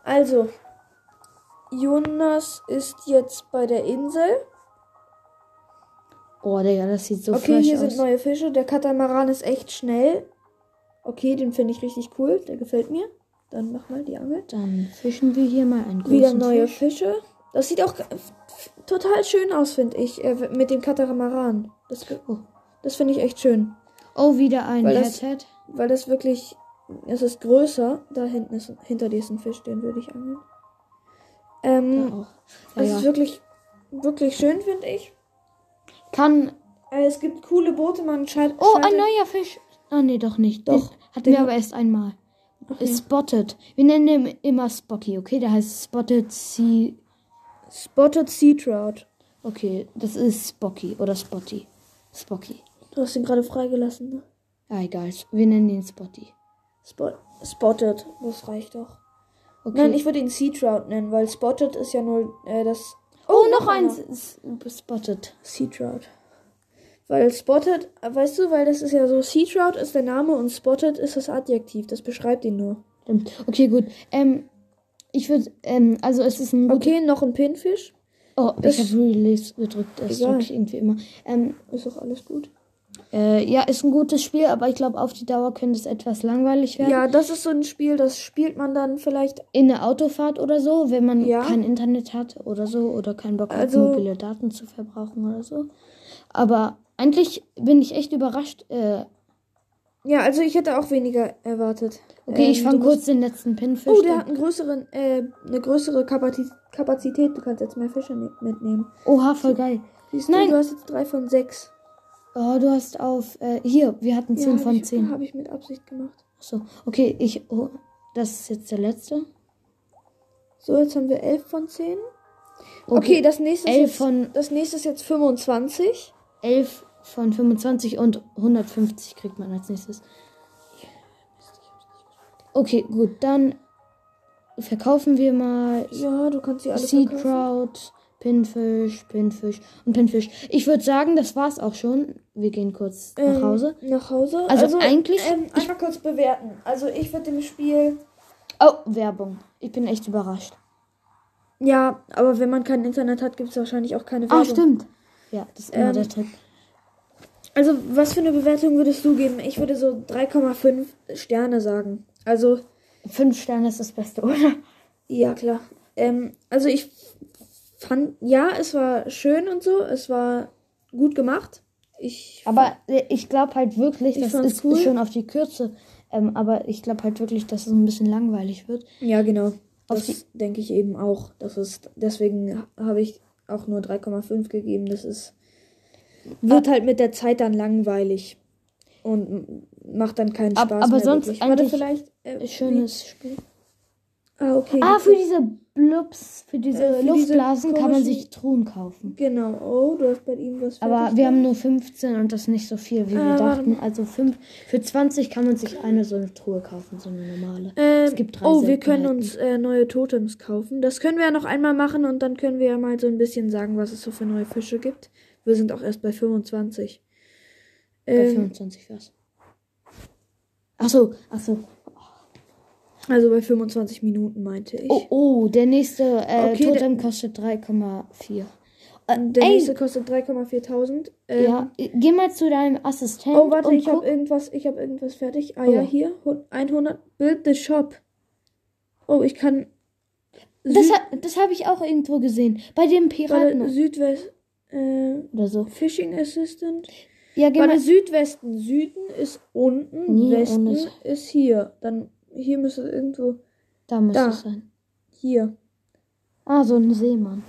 Speaker 2: Also. Jonas ist jetzt bei der Insel.
Speaker 1: Oh, Digga, das sieht so
Speaker 2: okay, hier
Speaker 1: aus.
Speaker 2: sind neue Fische. Der Katamaran ist echt schnell. Okay, den finde ich richtig cool. Der gefällt mir. Dann mach mal die Angel.
Speaker 1: Dann fischen wir hier mal einen großen
Speaker 2: Wieder neue
Speaker 1: Fisch.
Speaker 2: Fische. Das sieht auch total schön aus, finde ich. Äh, mit dem Katamaran. Das,
Speaker 1: Oh.
Speaker 2: das finde ich echt schön.
Speaker 1: Oh, wieder ein
Speaker 2: Weil das-
Speaker 1: Headhead.
Speaker 2: Weil das wirklich. Es ist größer. Da hinten ist hinter dir ist ein Fisch, den würde ich angeln. Ähm,
Speaker 1: auch. Ja,
Speaker 2: es
Speaker 1: ja.
Speaker 2: ist wirklich, wirklich schön, finde ich.
Speaker 1: Kann.
Speaker 2: Äh, es gibt coole Boote, man scheint.
Speaker 1: Oh, ein neuer Fisch. Ah, nee, doch nicht.
Speaker 2: Doch,
Speaker 1: Den hatten
Speaker 2: den
Speaker 1: wir aber erst einmal.
Speaker 2: Okay.
Speaker 1: Spotted. Wir nennen ihn immer Spocky, okay? Der heißt Spotted Sea.
Speaker 2: Spotted Sea Trout.
Speaker 1: Okay, das ist Spocky oder Spotty. Spocky.
Speaker 2: Du hast ihn gerade freigelassen, ne?
Speaker 1: Ja, egal. Wir nennen ihn Spotty.
Speaker 2: Spot Spotted, das reicht doch.
Speaker 1: Okay.
Speaker 2: Nein, ich würde ihn Sea Trout nennen, weil Spotted ist ja nur äh, das.
Speaker 1: oh, noch
Speaker 2: einer.
Speaker 1: eins. ist Spotted.
Speaker 2: Sea Trout. Weil Spotted, weißt du, weil das ist ja so, Sea Trout ist der Name und Spotted ist das Adjektiv, das beschreibt ihn nur.
Speaker 1: Stimmt. Okay, gut. Ähm, ich würde, ähm, also es ist ein.
Speaker 2: Okay, noch ein Pinfisch.
Speaker 1: Oh,
Speaker 2: das-
Speaker 1: ich habe Release gedrückt. Das drücke ich irgendwie immer. Ähm,
Speaker 2: Ist doch alles gut.
Speaker 1: Äh, ja, ist ein gutes Spiel, aber ich glaube, auf die Dauer könnte es etwas langweilig werden.
Speaker 2: Ja, das ist so ein Spiel, das spielt man dann vielleicht.
Speaker 1: In der Autofahrt oder so, wenn man
Speaker 2: Ja.
Speaker 1: kein Internet hat oder so oder keinen Bock
Speaker 2: Also-
Speaker 1: hat, mobile Daten zu verbrauchen oder so. Aber eigentlich bin ich echt überrascht. Äh,
Speaker 2: Ja, also ich hätte auch weniger erwartet.
Speaker 1: okay,
Speaker 2: Ähm,
Speaker 1: ich fange
Speaker 2: du
Speaker 1: kurz
Speaker 2: musst-
Speaker 1: den letzten Pinfisch.
Speaker 2: Oh, der hat einen größeren, äh, eine größere Kapazität. Du kannst jetzt mehr Fische ne mitnehmen.
Speaker 1: Oha, voll geil.
Speaker 2: Siehst du,
Speaker 1: Nein.
Speaker 2: du hast jetzt drei von sechs.
Speaker 1: Oh, du hast auf. Äh, hier, wir hatten 10
Speaker 2: hab
Speaker 1: von
Speaker 2: ich,
Speaker 1: 10.
Speaker 2: Habe ich mit Absicht gemacht.
Speaker 1: So, okay, ich. Oh, das ist jetzt der letzte.
Speaker 2: So, jetzt haben wir elf von zehn. Okay, das nächste ist
Speaker 1: Elf
Speaker 2: jetzt,
Speaker 1: von-
Speaker 2: das nächste ist jetzt 25.
Speaker 1: 11 von 25 und 150 kriegt man als nächstes. Okay, gut, dann verkaufen wir mal
Speaker 2: Ja, du kannst sie alle
Speaker 1: Sea
Speaker 2: verkaufen.
Speaker 1: Trout, Pinfisch, Pinfisch und Pinfisch. Ich würde sagen, das war's auch schon. Wir gehen kurz nach
Speaker 2: Ähm,
Speaker 1: Hause.
Speaker 2: Nach Hause.
Speaker 1: Also eigentlich-
Speaker 2: Ähm, einmal kurz bewerten. Also ich würde dem Spiel.
Speaker 1: Oh, Werbung. Ich bin echt überrascht.
Speaker 2: Ja, aber wenn man kein Internet hat, gibt es wahrscheinlich auch keine Werbung.
Speaker 1: Ah, stimmt. Ja, das ist immer
Speaker 2: Ähm,
Speaker 1: der Trick.
Speaker 2: Also, was für eine Bewertung würdest du geben? Ich würde so 3,5 Sterne sagen. Also,
Speaker 1: Fünf Sterne ist das Beste, [laughs] oder?
Speaker 2: ja, klar. Ähm, also, ich fand, ja, es war schön und so, es war gut gemacht. Ich
Speaker 1: Aber äh, ich glaube halt wirklich,
Speaker 2: Ich
Speaker 1: das ist
Speaker 2: cool.
Speaker 1: schon auf die Kürze. Ähm, aber ich glaube halt wirklich, dass es ein bisschen langweilig wird.
Speaker 2: Ja, genau.
Speaker 1: Auf
Speaker 2: Das denke ich eben auch. Das ist, deswegen habe ich auch nur 3,5 gegeben. Das ist, wird halt mit der Zeit dann langweilig. Und macht dann keinen
Speaker 1: Ab-
Speaker 2: Spaß
Speaker 1: aber
Speaker 2: mehr.
Speaker 1: sonst
Speaker 2: wirklich. Warte,
Speaker 1: eigentlich
Speaker 2: vielleicht. Äh,
Speaker 1: Schönes Spiel.
Speaker 2: Ah, okay.
Speaker 1: Ah, für diese Blubs, für diese
Speaker 2: Äh, für diese
Speaker 1: Luftblasen kann man sich Truhen kaufen.
Speaker 2: Genau. Oh, du hast bei ihm was
Speaker 1: Aber wir haben nur 15 und das nicht so viel, wie wir
Speaker 2: Ah, warte
Speaker 1: dachten. Also fünf, für 20 kann man sich eine so eine Truhe kaufen, so eine normale.
Speaker 2: Ähm,
Speaker 1: es gibt drei
Speaker 2: oh, wir können uns äh, neue Totems kaufen. Das können wir ja noch einmal machen und dann können wir ja mal so ein bisschen sagen, was es so für neue Fische gibt. Wir sind auch erst bei 25.
Speaker 1: Bei
Speaker 2: Ähm,
Speaker 1: 25 was. Achso, achso.
Speaker 2: Also bei 25 Minuten meinte ich.
Speaker 1: Oh, oh, der nächste äh,
Speaker 2: Okay,
Speaker 1: Totem kostet 3,4. Äh,
Speaker 2: Der
Speaker 1: ey,
Speaker 2: nächste kostet 3,4000. Ähm,
Speaker 1: ja, geh mal zu deinem Assistenten.
Speaker 2: Oh, warte, ich habe irgendwas, ich habe irgendwas fertig. Ah
Speaker 1: Oh.
Speaker 2: ja, hier Hun- 100 Build the shop. Oh, ich kann
Speaker 1: Das,
Speaker 2: Süd-
Speaker 1: ha- das habe ich auch irgendwo gesehen. Bei dem Piraten.
Speaker 2: Südwest äh,
Speaker 1: oder so.
Speaker 2: Fishing Assistant.
Speaker 1: Ja, geh
Speaker 2: Warte,
Speaker 1: mal.
Speaker 2: Südwesten, Süden ist unten,
Speaker 1: Nee,
Speaker 2: Westen ist hier. Dann hier müsste es irgendwo
Speaker 1: Da müsste
Speaker 2: da.
Speaker 1: es sein.
Speaker 2: hier.
Speaker 1: Ah, so ein Seemann.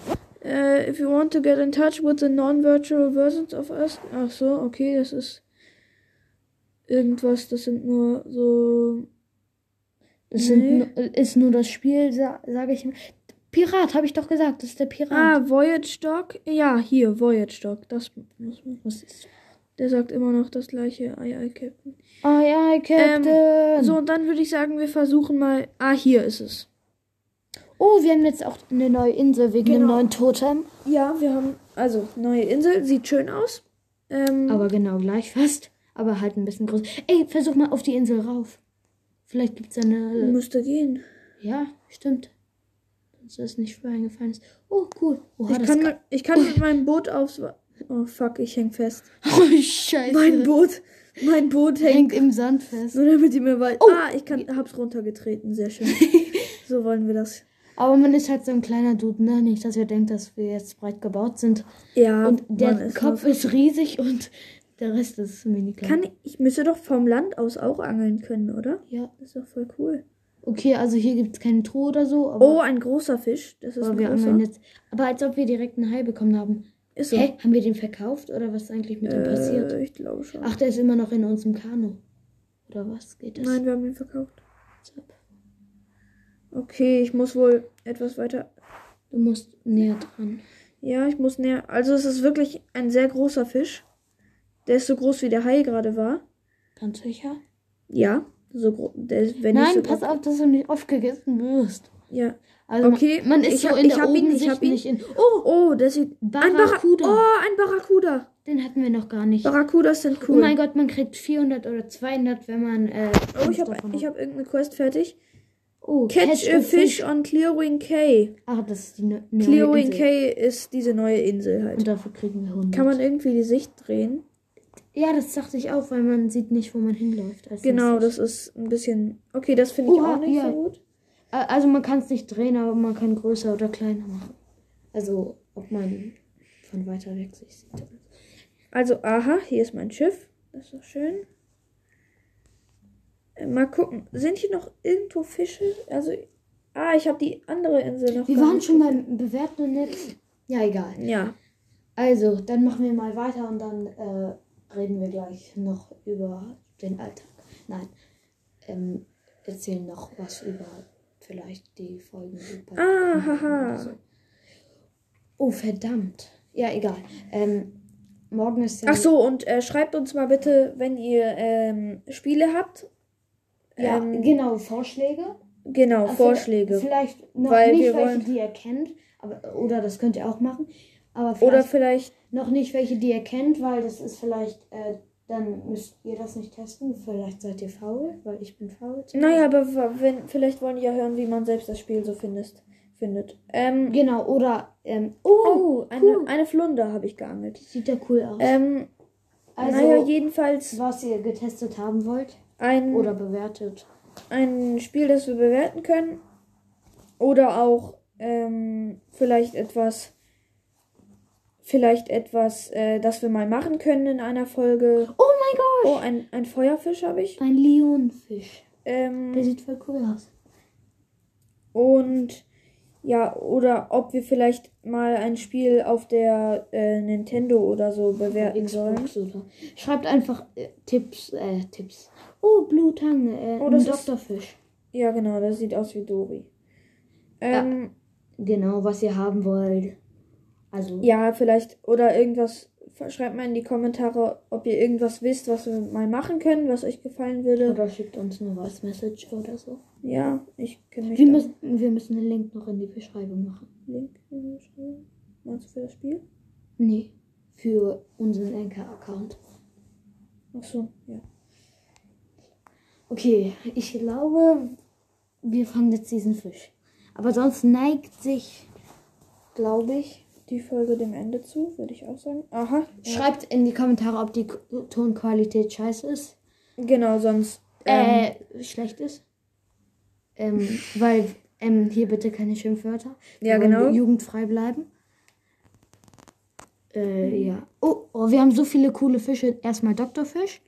Speaker 2: Äh, if you want to get in touch with the non-virtual versions of us. Ach so, okay, das ist irgendwas, das sind nur so
Speaker 1: Das
Speaker 2: Nee.
Speaker 1: sind, ist nur das Spiel, sa sage ich. Pirat, habe ich doch gesagt. Das ist der Pirat.
Speaker 2: Ah, Voyage Dog? Ja, hier, Voyage Dog. Das muss man.
Speaker 1: Was ist
Speaker 2: Der sagt immer noch das gleiche. Ei, ei, Captain.
Speaker 1: Aye, aye, Captain.
Speaker 2: So, und dann würde ich sagen, wir versuchen mal. Ah, hier ist es.
Speaker 1: Oh, wir haben jetzt auch eine neue Insel wegen dem
Speaker 2: Genau.
Speaker 1: neuen Totem.
Speaker 2: Ja, wir haben. Also, neue Insel. Sieht schön aus. Ähm,
Speaker 1: Aber genau gleich fast. Aber halt ein bisschen groß. Ey, versuch mal auf die Insel rauf. Vielleicht gibt's da eine.
Speaker 2: müsste gehen.
Speaker 1: Ja, stimmt. Dass das nicht vorher eingefallen ist. Oh, cool. Oha,
Speaker 2: Ich kann- mit, ich kann mit meinem Boot aufs. Oh, fuck, ich häng fest. [laughs]
Speaker 1: Oh, Scheiße.
Speaker 2: Mein Boot. Mein Boot hängt.
Speaker 1: hängt im Sand fest.
Speaker 2: Nur damit die mir weit.
Speaker 1: Oh.
Speaker 2: Ah, ich kann, hab's runtergetreten. Sehr schön. [laughs] so wollen wir das.
Speaker 1: Aber man ist halt so ein kleiner Dude, ne? Nicht, dass wir denken, dass wir jetzt breit gebaut sind.
Speaker 2: Ja,
Speaker 1: Und der
Speaker 2: es
Speaker 1: Kopf ist riesig und der Rest ist mini klein.
Speaker 2: Kann ich, ich müsste doch vom Land aus auch angeln können, oder?
Speaker 1: Ja.
Speaker 2: Das ist doch voll cool.
Speaker 1: Okay, also hier gibt es keine Truhe oder so,
Speaker 2: Oh, ein großer Fisch. Das ist
Speaker 1: aber
Speaker 2: ein
Speaker 1: wir angeln jetzt. Aber als ob wir direkt einen Hai bekommen haben.
Speaker 2: Ist so.
Speaker 1: Hä? Haben wir den verkauft oder was ist eigentlich mit dem passiert?
Speaker 2: Äh, ich glaube schon.
Speaker 1: Ach, der ist immer noch in unserem Kanu. Oder was geht das?
Speaker 2: Nein, wir haben ihn verkauft. Okay, ich muss wohl etwas weiter.
Speaker 1: Du musst näher dran.
Speaker 2: Ja, ich muss näher. Also es ist wirklich ein sehr großer Fisch. Der ist so groß wie der Hai gerade war.
Speaker 1: Ganz sicher?
Speaker 2: Ja, so groß.
Speaker 1: Nein,
Speaker 2: so
Speaker 1: pass auf, dass du nicht aufgegessen wirst.
Speaker 2: Ja.
Speaker 1: Also
Speaker 2: Okay,
Speaker 1: man, ist
Speaker 2: ich
Speaker 1: so
Speaker 2: hab-
Speaker 1: in der
Speaker 2: hab ihn, ich hab ihn.
Speaker 1: nicht in. Oh,
Speaker 2: Oh, der sieht. Ein Barracuda.
Speaker 1: Barracuda.
Speaker 2: Oh, ein Barracuda.
Speaker 1: den hatten wir noch gar nicht.
Speaker 2: Barracudas sind
Speaker 1: Oh
Speaker 2: cool.
Speaker 1: mein Gott, man kriegt 400 oder 200, wenn man. Äh,
Speaker 2: Oh, ich habe ich hab irgendeine Quest fertig.
Speaker 1: oh,
Speaker 2: Catch, a fish on Clearwing Cay.
Speaker 1: Ach, das ist die ne neue
Speaker 2: Clearwing
Speaker 1: Insel.
Speaker 2: Cay ist diese neue Insel halt.
Speaker 1: Und dafür kriegen wir 100.
Speaker 2: Kann man irgendwie die Sicht drehen?
Speaker 1: ja, das dachte ich auch, weil man sieht nicht, wo man hinläuft. als
Speaker 2: Genau, das ist ein bisschen. Okay, das finde ich auch nicht
Speaker 1: ja.
Speaker 2: so gut.
Speaker 1: Also man kann es nicht drehen, aber man kann größer oder kleiner machen. Also, ob man von weiter weg sich sieht.
Speaker 2: Also, aha, hier ist mein Schiff. Das ist doch schön. Äh, Mal gucken. Sind hier noch irgendwo Fische? Also, ah, ich habe die andere Insel noch.
Speaker 1: Wir waren schon beim Bewerten und jetzt. Ja, egal.
Speaker 2: Ja.
Speaker 1: Also, dann machen wir mal weiter und dann äh, reden wir gleich noch über den Alltag. Nein. Ähm, erzählen noch was über vielleicht die Folgen. bei-
Speaker 2: Ah, haha.
Speaker 1: oder so. Oh, verdammt. Ja, egal. Ähm, morgen ist ja.
Speaker 2: Ach so, und äh, schreibt uns mal bitte, wenn ihr ähm, Spiele habt.
Speaker 1: Ja,
Speaker 2: ähm,
Speaker 1: genau, Vorschläge.
Speaker 2: Genau,
Speaker 1: Also
Speaker 2: Vorschläge.
Speaker 1: Vielleicht noch
Speaker 2: Weil
Speaker 1: nicht welche,
Speaker 2: wollen-
Speaker 1: die ihr kennt. Aber, oder das könnt ihr auch machen. Aber
Speaker 2: Oder
Speaker 1: vielleicht
Speaker 2: vielleicht.
Speaker 1: noch nicht welche, die ihr kennt, weil das ist vielleicht. Äh, dann müsst ihr das nicht testen. Vielleicht seid ihr faul, weil ich bin faul.
Speaker 2: Naja, aber wenn, vielleicht wollen die ja hören, wie man selbst das Spiel so findest, findet. Ähm,
Speaker 1: Genau, oder. Ähm, oh,
Speaker 2: oh, eine,
Speaker 1: cool.
Speaker 2: eine Flunder habe ich geangelt.
Speaker 1: sieht ja cool aus.
Speaker 2: Ähm,
Speaker 1: also,
Speaker 2: naja, jedenfalls
Speaker 1: was ihr getestet haben wollt
Speaker 2: ein,
Speaker 1: oder bewertet.
Speaker 2: ein Spiel, das wir bewerten können. Oder auch ähm, vielleicht etwas, vielleicht etwas, äh, das wir mal machen können in einer Folge.
Speaker 1: Oh mein Gott!
Speaker 2: Oh, ein, ein Feuerfisch habe ich.
Speaker 1: Ein Leonfisch.
Speaker 2: Ähm,
Speaker 1: Der sieht voll cool aus.
Speaker 2: und ja, oder ob wir vielleicht mal ein Spiel auf der äh, Nintendo oder so bewerten sollen.
Speaker 1: Oder. Schreibt einfach äh, Tipps, äh, Tipps. Oh, Blue Tongue, äh,
Speaker 2: Oh,
Speaker 1: ein
Speaker 2: das ist-
Speaker 1: Doktorfisch.
Speaker 2: Ja, genau, das sieht aus wie Dori. Ähm,
Speaker 1: Genau, was ihr haben wollt. Also,
Speaker 2: ja. vielleicht, oder irgendwas, schreibt mal in die Kommentare, ob ihr irgendwas wisst, was wir mal machen können, was euch gefallen würde.
Speaker 1: oder schickt uns eine Voice Message oder so.
Speaker 2: Ja, ich kenne mich
Speaker 1: Wir müssen, wir müssen den Link noch in die Beschreibung machen.
Speaker 2: Link in die Beschreibung. Meinst du für das Spiel?
Speaker 1: Nee, für unseren Anchor-Account.
Speaker 2: Ach so, ja.
Speaker 1: Okay, ich glaube, wir fangen jetzt diesen Fisch. Aber sonst neigt sich, glaube ich.
Speaker 2: Die Folge dem Ende zu, würde ich auch sagen. Aha. Ja.
Speaker 1: Schreibt in die Kommentare, ob die Tonqualität scheiße ist.
Speaker 2: Genau, sonst. Ähm,
Speaker 1: äh, schlecht ist. Ähm, weil, ähm, hier bitte keine Schimpfwörter. Wir
Speaker 2: Ja, genau.
Speaker 1: Jugendfrei bleiben. Äh, ja. Oh, oh, wir haben so viele coole Fische. Erstmal Doktorfisch.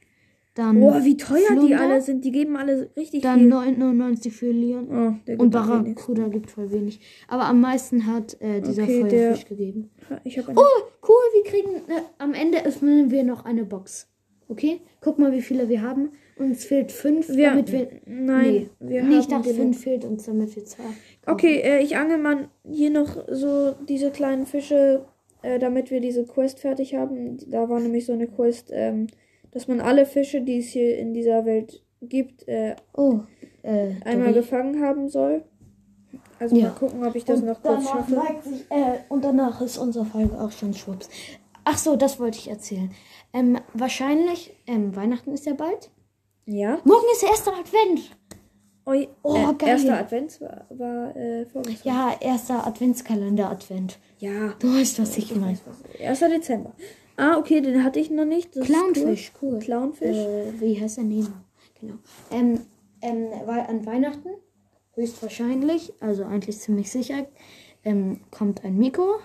Speaker 1: Dann,
Speaker 2: Boah, wie teuer die
Speaker 1: Flunder,
Speaker 2: alle sind. Die geben alle richtig
Speaker 1: dann
Speaker 2: viel.
Speaker 1: 99 für Leon.
Speaker 2: Oh, der
Speaker 1: Und
Speaker 2: wenig.
Speaker 1: Barracuda gibt voll wenig. Aber am meisten hat äh, dieser
Speaker 2: Okay, der-
Speaker 1: Feuerfisch gegeben.
Speaker 2: Habe eine.
Speaker 1: Oh, cool, wir kriegen. Äh, am Ende öffnen wir noch eine Box. Okay? Guck mal, wie viele wir haben. Uns fehlt fünf,
Speaker 2: Wir-
Speaker 1: damit wir.
Speaker 2: Nein,
Speaker 1: nee,
Speaker 2: wir
Speaker 1: nee, ich
Speaker 2: haben
Speaker 1: dachte, fünf fehlt uns, damit wir zwei.
Speaker 2: Okay, äh, ich angel mal hier noch so diese kleinen Fische, äh, damit wir diese Quest fertig haben. Da war nämlich so eine Quest, ähm, dass man alle Fische, die es hier in dieser Welt gibt, äh,
Speaker 1: Oh, äh,
Speaker 2: einmal gefangen haben soll. Also
Speaker 1: Ja.
Speaker 2: mal gucken, ob ich das
Speaker 1: Und
Speaker 2: noch kurz schaffe.
Speaker 1: sich, äh, und danach ist unsere Folge auch schon schwupps. Ach so, das wollte ich erzählen. Ähm, wahrscheinlich, ähm, Weihnachten ist ja bald.
Speaker 2: Ja.
Speaker 1: Morgen ist der erste Advent.
Speaker 2: Oi,
Speaker 1: Oh,
Speaker 2: äh,
Speaker 1: geil.
Speaker 2: Erster Advent war, war äh.
Speaker 1: Ja, erster Adventskalender-Advent.
Speaker 2: Ja.
Speaker 1: Du weißt, was ich meine.
Speaker 2: 1. Dezember. Ah, okay, den hatte ich noch nicht. Das
Speaker 1: Clownfisch, cool.
Speaker 2: Cool. Clownfisch.
Speaker 1: Äh, wie heißt der Nemo? Genau. Ähm, ähm, weil an Weihnachten, höchstwahrscheinlich, also eigentlich ziemlich sicher, ähm, kommt ein Mikro,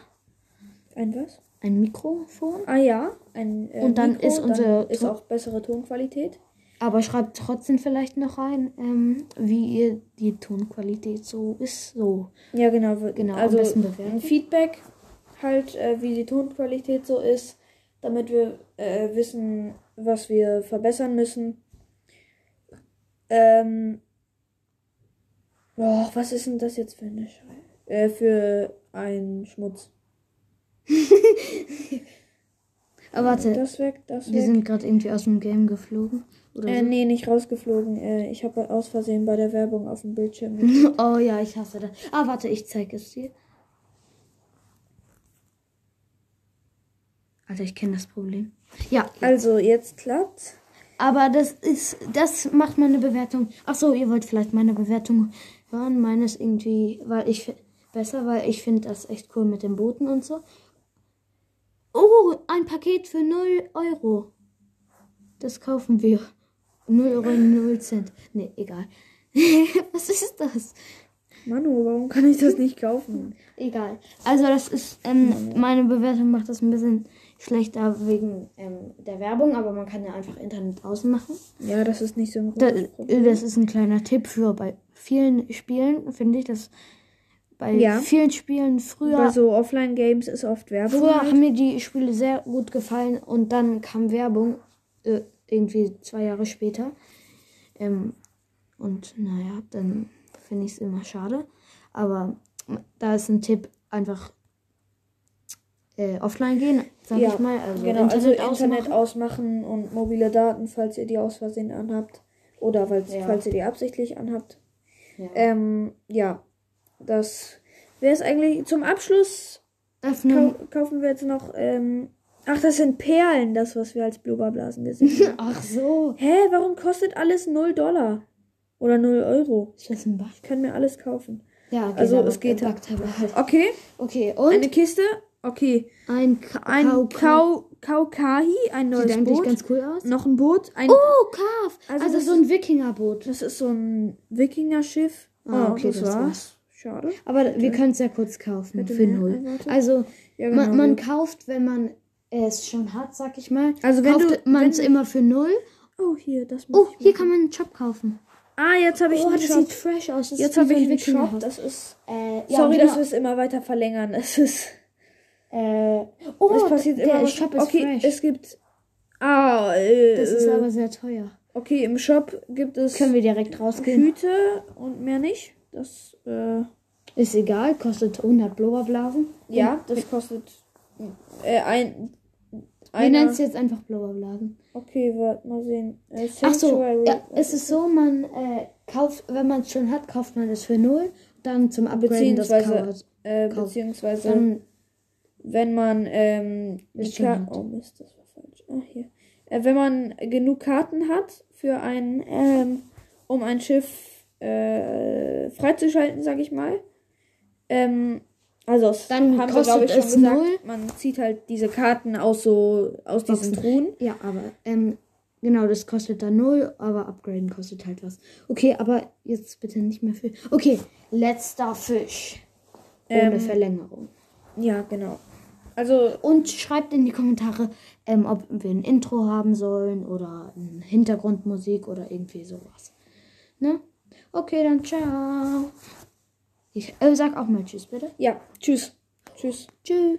Speaker 2: Ein was?
Speaker 1: ein Mikrofon.
Speaker 2: Ah ja, ein äh,
Speaker 1: Und dann
Speaker 2: Mikro,
Speaker 1: ist unsere
Speaker 2: dann ist auch bessere Tonqualität.
Speaker 1: Aber schreibt trotzdem vielleicht noch rein, ähm, wie ihr die Tonqualität so ist. So.
Speaker 2: Ja, genau.
Speaker 1: Genau, am
Speaker 2: Also
Speaker 1: besten bewerten.
Speaker 2: Feedback halt, äh, wie die Tonqualität so ist, damit wir äh, wissen, was wir verbessern müssen. Ähm. Boah, was ist denn das jetzt für eine Schei äh, für ein Schmutz?
Speaker 1: Aber [laughs] warte,
Speaker 2: Das weg, das
Speaker 1: wir
Speaker 2: weg.
Speaker 1: sind gerade irgendwie aus dem Game geflogen. Oder
Speaker 2: Äh,
Speaker 1: so.
Speaker 2: nee, nicht rausgeflogen. Äh, ich habe aus Versehen bei der Werbung auf dem Bildschirm. [laughs]
Speaker 1: Oh ja, ich hasse das. Ah, warte, ich zeige es dir. Also ich kenne das Problem. Ja,
Speaker 2: also, jetzt klappt.
Speaker 1: aber das ist, das macht meine Bewertung. Ach so, ihr wollt vielleicht meine Bewertung hören. Meine ist irgendwie, weil ich besser, weil ich finde das echt cool mit den Booten und so. Oh, ein Paket für 0 Euro. Das kaufen wir. 0 Euro, 0 Cent. Nee, egal. [laughs] Was ist das?
Speaker 2: Manu, warum kann ich das nicht kaufen?
Speaker 1: Egal. Also das ist, ähm, meine Bewertung macht das ein bisschen schlechter wegen ähm, der Werbung, aber man kann ja einfach Internet ausmachen.
Speaker 2: Ja, das ist nicht so ein
Speaker 1: Da, das ist ein kleiner Tipp für bei vielen Spielen, finde ich, dass bei
Speaker 2: Ja.
Speaker 1: vielen Spielen früher,
Speaker 2: Bei so Offline-Games ist oft Werbung.
Speaker 1: früher
Speaker 2: halt.
Speaker 1: haben mir die Spiele sehr gut gefallen und dann kam Werbung äh, irgendwie zwei Jahre später. Ähm, und naja, dann finde ich es immer schade. Aber da ist ein Tipp, einfach äh, offline gehen, sag
Speaker 2: ja,
Speaker 1: ich mal. Also
Speaker 2: genau,
Speaker 1: Internet
Speaker 2: also
Speaker 1: ausmachen.
Speaker 2: Internet ausmachen und mobile Daten, falls ihr die aus Versehen anhabt. Oder falls,
Speaker 1: Ja.
Speaker 2: falls ihr die absichtlich anhabt.
Speaker 1: Ja.
Speaker 2: Ähm, ja, das wäre es eigentlich. Zum Abschluss
Speaker 1: Öffnen.
Speaker 2: kau kaufen wir jetzt noch. Ähm, ach, das sind Perlen, das, was wir als Blubberblasen gesehen haben. [laughs]
Speaker 1: Ach so.
Speaker 2: Hä, warum kostet alles 0 Dollar? Oder 0 Euro?
Speaker 1: Ist das ein Bug?
Speaker 2: Ich kann mir alles kaufen.
Speaker 1: Ja, geht
Speaker 2: Also, es geht-
Speaker 1: halt.
Speaker 2: Okay,
Speaker 1: Okay, und
Speaker 2: eine Kiste. Okay,
Speaker 1: ein, Ka
Speaker 2: ein
Speaker 1: Kau-
Speaker 2: Kau Kaukahi, ein
Speaker 1: Sieht
Speaker 2: neues
Speaker 1: eigentlich
Speaker 2: Boot.
Speaker 1: ganz cool aus.
Speaker 2: Noch ein Boot. Ein,
Speaker 1: Oh, Kaf.
Speaker 2: Also
Speaker 1: Also, so ein Wikingerboot.
Speaker 2: Das ist so ein Wikinger-Schiff.
Speaker 1: Ah,
Speaker 2: Oh,
Speaker 1: okay,
Speaker 2: das,
Speaker 1: das
Speaker 2: war's.
Speaker 1: war's.
Speaker 2: Schade.
Speaker 1: Aber wir können es ja kurz kaufen
Speaker 2: Hätte
Speaker 1: für
Speaker 2: mehr
Speaker 1: null. Also
Speaker 2: Ja, genau.
Speaker 1: man, man kauft, wenn man es schon hat, sag ich mal.
Speaker 2: Also wenn
Speaker 1: kauft
Speaker 2: du-
Speaker 1: man es immer für null.
Speaker 2: oh, hier, das muss
Speaker 1: Oh, hier kann man einen Shop kaufen.
Speaker 2: Ah, jetzt habe ich
Speaker 1: Oh,
Speaker 2: einen
Speaker 1: das
Speaker 2: Shop.
Speaker 1: sieht fresh aus. Das
Speaker 2: Jetzt habe ich
Speaker 1: ein
Speaker 2: einen Shop. Das ist.
Speaker 1: Äh, ja,
Speaker 2: Sorry,
Speaker 1: genau.
Speaker 2: dass wir es immer weiter verlängern. [laughs] Es ist.
Speaker 1: Äh, oh,
Speaker 2: es passiert
Speaker 1: der
Speaker 2: immer.
Speaker 1: Shop ist
Speaker 2: okay,
Speaker 1: fresh.
Speaker 2: es gibt. Ah, äh,
Speaker 1: das ist
Speaker 2: äh,
Speaker 1: aber sehr teuer.
Speaker 2: Okay, im Shop gibt es
Speaker 1: Können wir direkt rausgehen?
Speaker 2: Hüte und mehr nicht. Das, äh,
Speaker 1: Ist egal, kostet 100 Blubberblasen.
Speaker 2: ja, das kostet äh, ein.
Speaker 1: Wir nennen es jetzt einfach Blubberblasen.
Speaker 2: Okay, warte mal sehen. Äh,
Speaker 1: Ach so, ja, es ist so, man äh, kauft, wenn man es schon hat, kauft man es für null. Dann zum Upgraden das
Speaker 2: Beziehungsweise-
Speaker 1: kauft.
Speaker 2: äh,
Speaker 1: kauft.
Speaker 2: beziehungsweise,
Speaker 1: Dann,
Speaker 2: wenn man ähm, die Karten. Oh Mist, das war falsch. Ah, hier. Äh, wenn man genug Karten hat für ein, ähm, um ein Schiff äh, freizuschalten, sag ich mal. Ähm, also
Speaker 1: Dann
Speaker 2: haben wir,
Speaker 1: kostet
Speaker 2: glaube ich, schon
Speaker 1: es
Speaker 2: gesagt.
Speaker 1: null.
Speaker 2: Man zieht halt diese Karten aus so aus diesen
Speaker 1: Boxen.
Speaker 2: Truhen.
Speaker 1: ja, aber ähm, genau, das kostet dann null, aber Upgraden kostet halt was. Okay, aber jetzt bitte nicht mehr viel. Okay, letzter Fisch. Ohne
Speaker 2: Ähm,
Speaker 1: Verlängerung.
Speaker 2: Ja, genau. Also
Speaker 1: Und schreibt in die Kommentare, ähm, ob wir ein Intro haben sollen oder eine Hintergrundmusik oder irgendwie sowas. Ne? Okay, dann ciao. Ich äh, sag auch mal Tschüss, bitte.
Speaker 2: ja, tschüss. Tschüss.
Speaker 1: Tschüss.